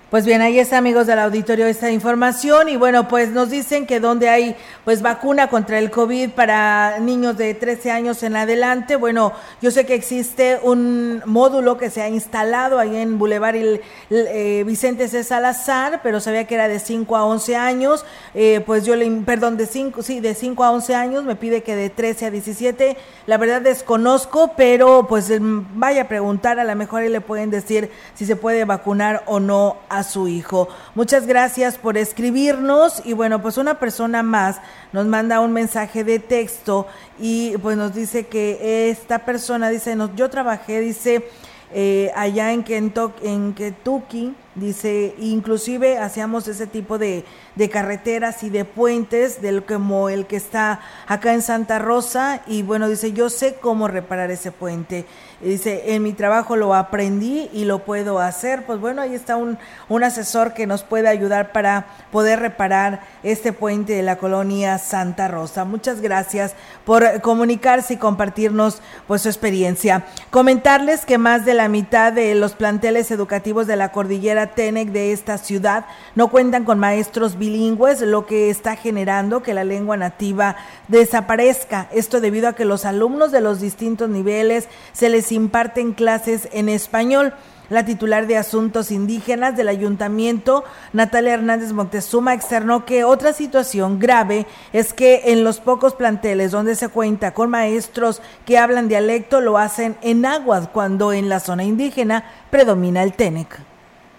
pues bien, ahí está, amigos del auditorio, esta información. Y bueno, pues nos dicen que donde hay pues vacuna contra el COVID para niños de 13 años en adelante. Bueno, yo sé que existe un módulo que se ha instalado ahí en Boulevard eh, Vicente C. Salazar, pero sabía que era de 5 a 11 años. Eh, pues yo le, perdón, de 5, sí, de 5 a 11 años, me pide que de 13 a 17. La verdad desconozco, pero pues vaya a preguntar, a lo mejor ahí le pueden decir si se puede vacunar o no su hijo. Muchas gracias por escribirnos. Y bueno, pues una persona más nos manda un mensaje de texto y pues nos dice que esta persona dice, yo trabajé, dice, eh, allá en, Kentucky, en Kentucky, dice, inclusive hacíamos ese tipo de, de carreteras y de puentes, del como el que está acá en Santa Rosa, y bueno, dice, yo sé cómo reparar ese puente dice, en mi trabajo lo aprendí y lo puedo hacer. Pues bueno, ahí está un, un asesor que nos puede ayudar para poder reparar este puente de la colonia Santa Rosa. Muchas gracias por comunicarse y compartirnos pues su experiencia. Comentarles que más de la mitad de los planteles educativos de la cordillera Tenec de esta ciudad no cuentan con maestros bilingües, lo que está generando que la lengua nativa desaparezca. Esto debido a que los alumnos de los distintos niveles se les imparten clases en español. La titular de Asuntos Indígenas del Ayuntamiento, Natalia Hernández Montezuma, externó que otra situación grave es que en los pocos planteles donde se cuenta con maestros que hablan dialecto lo hacen en aguas, cuando en la zona indígena predomina el Tenec.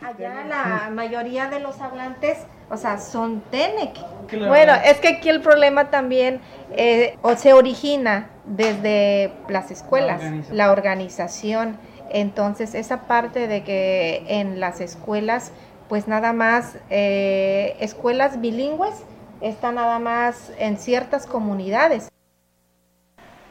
Allá la mayoría de los hablantes, o sea, son Tenec. Bueno, es que aquí el problema también eh, se origina desde las escuelas, la organización. Entonces, esa parte de que en las escuelas, pues nada más, eh, escuelas bilingües, están nada más en ciertas comunidades.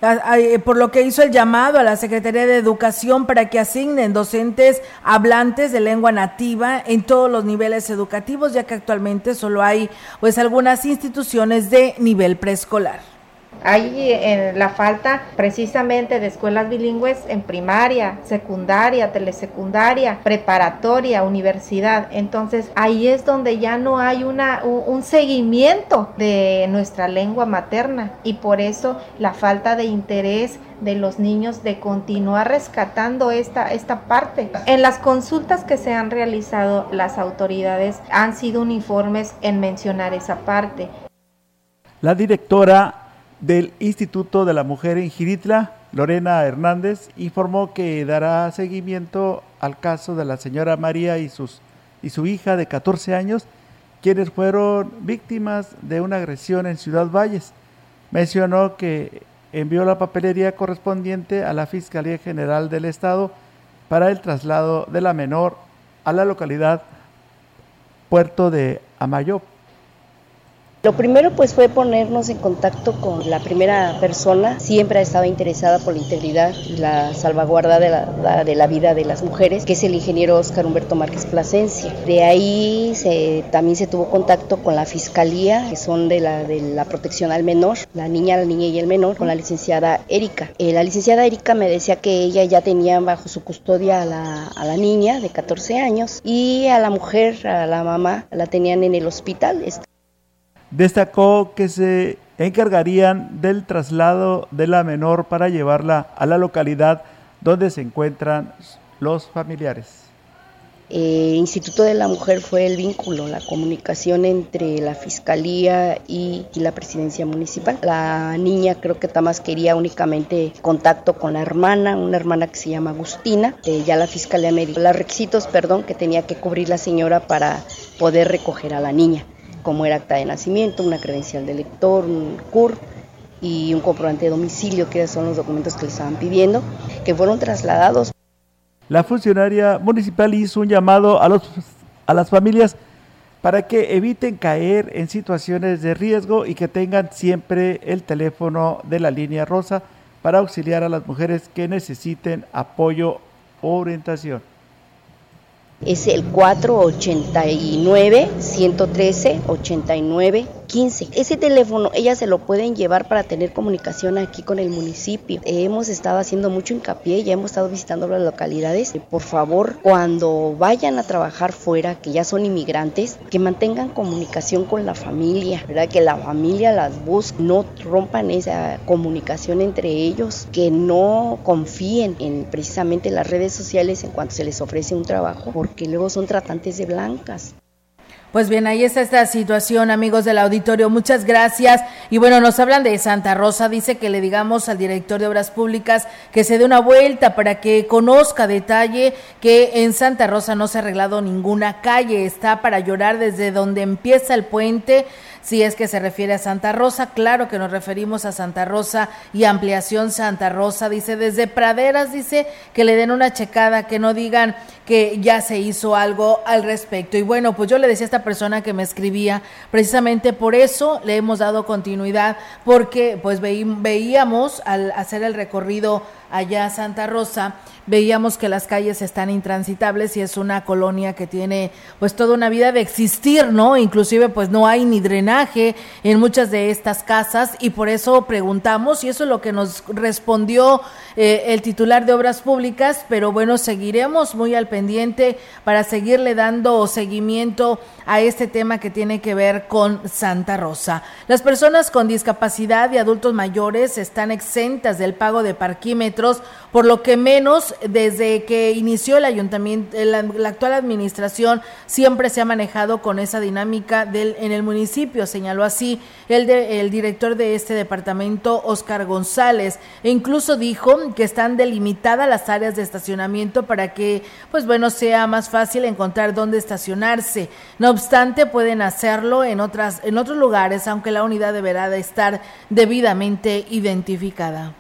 Eh, por lo que hizo el llamado a la Secretaría de Educación para que asignen docentes hablantes de lengua nativa en todos los niveles educativos, ya que actualmente solo hay pues algunas instituciones de nivel preescolar. Hay la falta precisamente de escuelas bilingües en primaria, secundaria, telesecundaria, preparatoria, universidad. Entonces ahí es donde ya no hay una, un seguimiento de nuestra lengua materna y por eso la falta de interés de los niños de continuar rescatando esta, esta parte. En las consultas que se han realizado, las autoridades han sido uniformes en mencionar esa parte. La directora del Instituto de la Mujer en Giritla, Lorena Hernández, informó que dará seguimiento al caso de la señora María y, sus, y su hija de 14 años, quienes fueron víctimas de una agresión en Ciudad Valles. Mencionó que envió la papelería correspondiente a la Fiscalía General del Estado para el traslado de la menor a la localidad Puerto de Amayop. Lo primero pues fue ponernos en contacto con la primera persona, siempre ha estado interesada por la integridad y la salvaguarda de la, de la vida de las mujeres, que es el ingeniero Oscar Humberto Márquez Plasencia. De ahí se, también se tuvo contacto con la fiscalía, que son de la, de la protección al menor, la niña, la niña y el menor, con la licenciada Erika. Eh, la licenciada Erika me decía que ella ya tenía bajo su custodia a la, a la niña de 14 años y a la mujer, a la mamá, la tenían en el hospital. Destacó que se encargarían del traslado de la menor para llevarla a la localidad donde se encuentran los familiares. El Instituto de la Mujer fue el vínculo, la comunicación entre la Fiscalía y, la Presidencia Municipal. La niña creo que Tamás quería únicamente contacto con la hermana, una hermana que se llama Agustina. Eh, ya la Fiscalía me dijo los requisitos, perdón, que tenía que cubrir la señora para poder recoger a la niña como era acta de nacimiento, una credencial de lector, un CUR y un comprobante de domicilio, que son los documentos que le estaban pidiendo, que fueron trasladados. La funcionaria municipal hizo un llamado a, los, a las familias para que eviten caer en situaciones de riesgo y que tengan siempre el teléfono de la línea rosa para auxiliar a las mujeres que necesiten apoyo o orientación es el 489 113 89 15. Ese teléfono ellas se lo pueden llevar para tener comunicación aquí con el municipio. Hemos estado haciendo mucho hincapié, ya hemos estado visitando las localidades. Por favor, cuando vayan a trabajar fuera, que ya son inmigrantes, que mantengan comunicación con la familia, ¿verdad? Que la familia las busque, no rompan esa comunicación entre ellos, que no confíen en precisamente las redes sociales en cuanto se les ofrece un trabajo que luego son tratantes de blancas. Pues bien, ahí está esta situación, amigos del auditorio. Muchas gracias. Y bueno, nos hablan de Santa Rosa. Dice que le digamos al director de Obras Públicas que se dé una vuelta para que conozca detalle que en Santa Rosa no se ha arreglado ninguna calle. Está para llorar desde donde empieza el puente si es que se refiere a Santa Rosa, claro que nos referimos a Santa Rosa y ampliación Santa Rosa, dice desde Praderas, dice que le den una checada, que no digan que ya se hizo algo al respecto. Y bueno, pues yo le decía a esta persona que me escribía, precisamente por eso le hemos dado continuidad, porque pues veíamos al hacer el recorrido allá Santa Rosa, veíamos que las calles están intransitables y es una colonia que tiene pues toda una vida de existir, ¿no? Inclusive pues no hay ni drenaje en muchas de estas casas y por eso preguntamos y eso es lo que nos respondió eh, el titular de Obras Públicas, pero bueno, seguiremos muy al pendiente para seguirle dando seguimiento a este tema que tiene que ver con Santa Rosa. Las personas con discapacidad y adultos mayores están exentas del pago de parquímetros, por lo que menos desde que inició el ayuntamiento, la, actual administración siempre se ha manejado con esa dinámica del, en el municipio, señaló así el, de, el director de este departamento, Oscar González, e incluso dijo que están delimitadas las áreas de estacionamiento para que, pues bueno, sea más fácil encontrar dónde estacionarse. No obstante, pueden hacerlo en, otras, en otros lugares, aunque la unidad deberá de estar debidamente identificada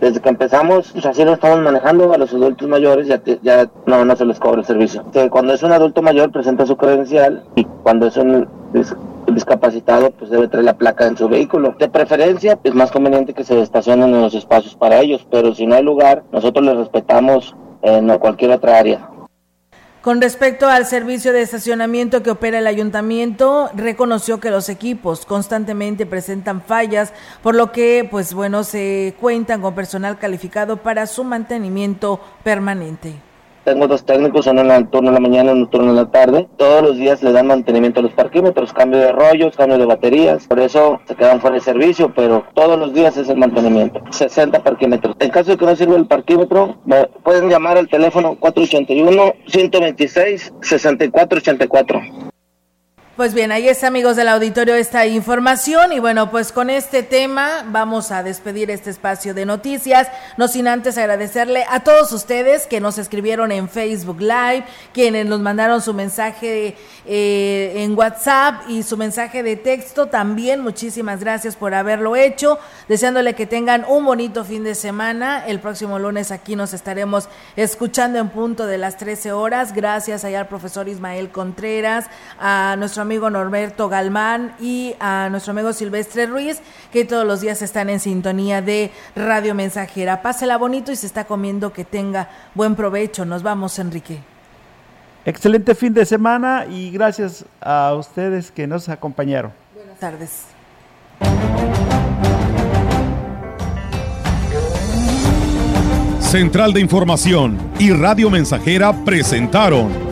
desde que empezamos, pues así lo estamos manejando a los adultos mayores, ya, ya no, no se les cobra el servicio. cuando es un adulto mayor presenta su credencial y cuando es un discapacitado pues debe traer la placa en su vehículo. De preferencia es más conveniente que se estacionen en los espacios para ellos, pero si no hay lugar, nosotros les respetamos en cualquier otra área. Con respecto al servicio de estacionamiento que opera el ayuntamiento, reconoció que los equipos constantemente presentan fallas, por lo que, pues bueno, se cuentan con personal calificado para su mantenimiento permanente. Tengo dos técnicos, uno en el turno de la mañana y uno turno en la tarde. Todos los días le dan mantenimiento a los parquímetros, cambio de rollos, cambio de baterías. Por eso se quedan fuera de servicio, pero todos los días es el mantenimiento. 60 parquímetros. En caso de que no sirva el parquímetro, me pueden llamar al teléfono 481-126-6484. Pues bien, ahí está amigos del auditorio esta información. Y bueno, pues con este tema vamos a despedir este espacio de noticias, no sin antes agradecerle a todos ustedes que nos escribieron en Facebook Live, quienes nos mandaron su mensaje eh, en WhatsApp y su mensaje de texto. También, muchísimas gracias por haberlo hecho, deseándole que tengan un bonito fin de semana, el próximo lunes aquí nos estaremos escuchando en punto de las 13 horas, gracias allá al profesor Ismael Contreras, a nuestro amigo Norberto Galmán y a nuestro amigo Silvestre Ruiz, que todos los días están en sintonía de Radio Mensajera. Pásela bonito y se está comiendo, que tenga buen provecho. Nos vamos, Enrique. Excelente fin de semana y gracias a ustedes que nos acompañaron. Buenas tardes. Central de Información y Radio Mensajera presentaron